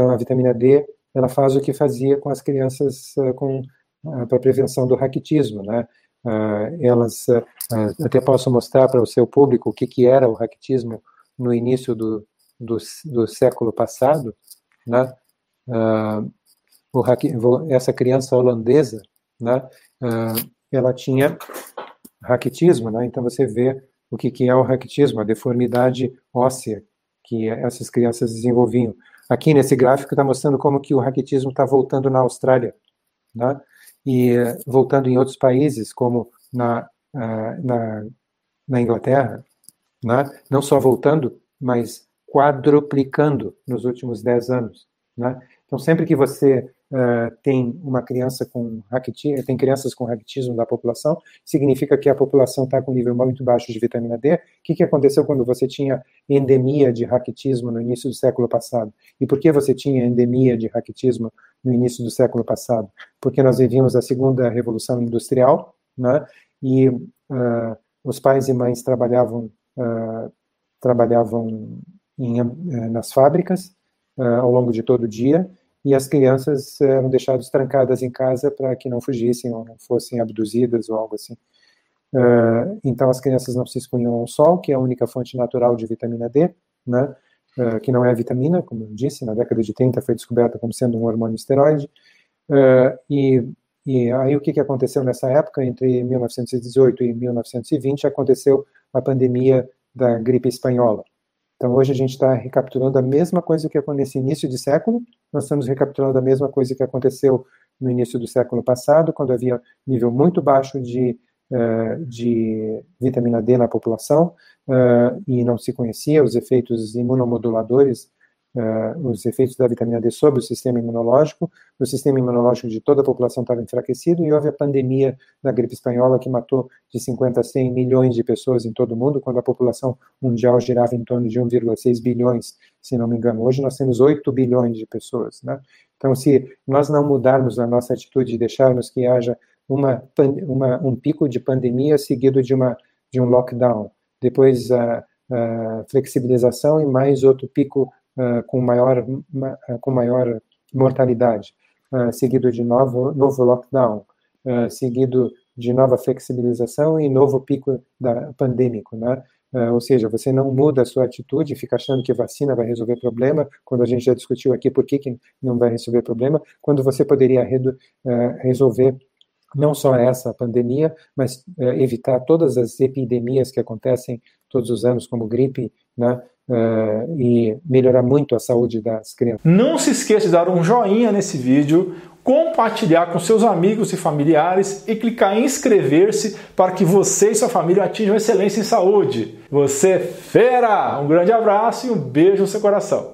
Então, a vitamina D, ela faz o que fazia com as crianças com para prevenção do raquitismo, né? elas até posso mostrar para o seu público o que que era o raquitismo no início do, do, do século passado, né? o, essa criança holandesa, né? ela tinha raquitismo, né? Então você vê o que, que é o raquitismo, a deformidade óssea que essas crianças desenvolviam. Aqui nesse gráfico está mostrando como que o raquitismo está voltando na Austrália, né? E voltando em outros países, como na, na, na Inglaterra, né? não só voltando, mas quadruplicando nos últimos 10 anos. Né? Então, sempre que você uh, tem uma criança com raquitismo, tem crianças com raquitismo da população, significa que a população está com nível muito baixo de vitamina D. O que, que aconteceu quando você tinha endemia de raquitismo no início do século passado? E por que você tinha endemia de raquitismo no início do século passado? Porque nós vivíamos a segunda revolução industrial, né? E uh, os pais e mães trabalhavam uh, trabalhavam em, nas fábricas ao longo de todo o dia e as crianças eram deixadas trancadas em casa para que não fugissem ou não fossem abduzidas ou algo assim. Uh, então as crianças não se expunham ao sol, que é a única fonte natural de vitamina D, né, uh, que não é vitamina, como eu disse, na década de 30 foi descoberta como sendo um hormônio esteroide. Uh, e, e aí o que, que aconteceu nessa época, entre 1918 e 1920, aconteceu a pandemia da gripe espanhola. Então, hoje a gente está recapturando a mesma coisa que aconteceu no início de século, nós estamos recapturando a mesma coisa que aconteceu no início do século passado, quando havia nível muito baixo de, uh, de vitamina D na população uh, e não se conhecia os efeitos imunomoduladores uh, os efeitos da vitamina D sobre o sistema imunológico. O sistema imunológico de toda a população estava enfraquecido e houve a pandemia da gripe espanhola que matou de 50 a 100 milhões de pessoas em todo o mundo, quando a população mundial girava em torno de 1,6 bilhões, se não me engano. Hoje nós temos 8 bilhões de pessoas, né? Então, se nós não mudarmos a nossa atitude e deixarmos que haja uma, uma, um pico de pandemia seguido de, uma, de um lockdown, depois a, a flexibilização e mais outro pico uh, com, maior, uh, com maior mortalidade, uh, seguido de novo, novo lockdown, seguido de nova flexibilização e novo pico da, pandêmico, né? Uh, ou seja, você não muda a sua atitude, fica achando que vacina vai resolver problema, quando a gente já discutiu aqui por que, que não vai resolver problema, quando você poderia uh, resolver não só essa pandemia, mas uh, evitar todas as epidemias que acontecem todos os anos, como gripe, né, uh, e melhorar muito a saúde das crianças. Não se esqueça de dar um joinha nesse vídeo, compartilhar com seus amigos e familiares e clicar em inscrever-se para que você e sua família atinjam excelência em saúde. Você é fera! Um grande abraço e um beijo no seu coração.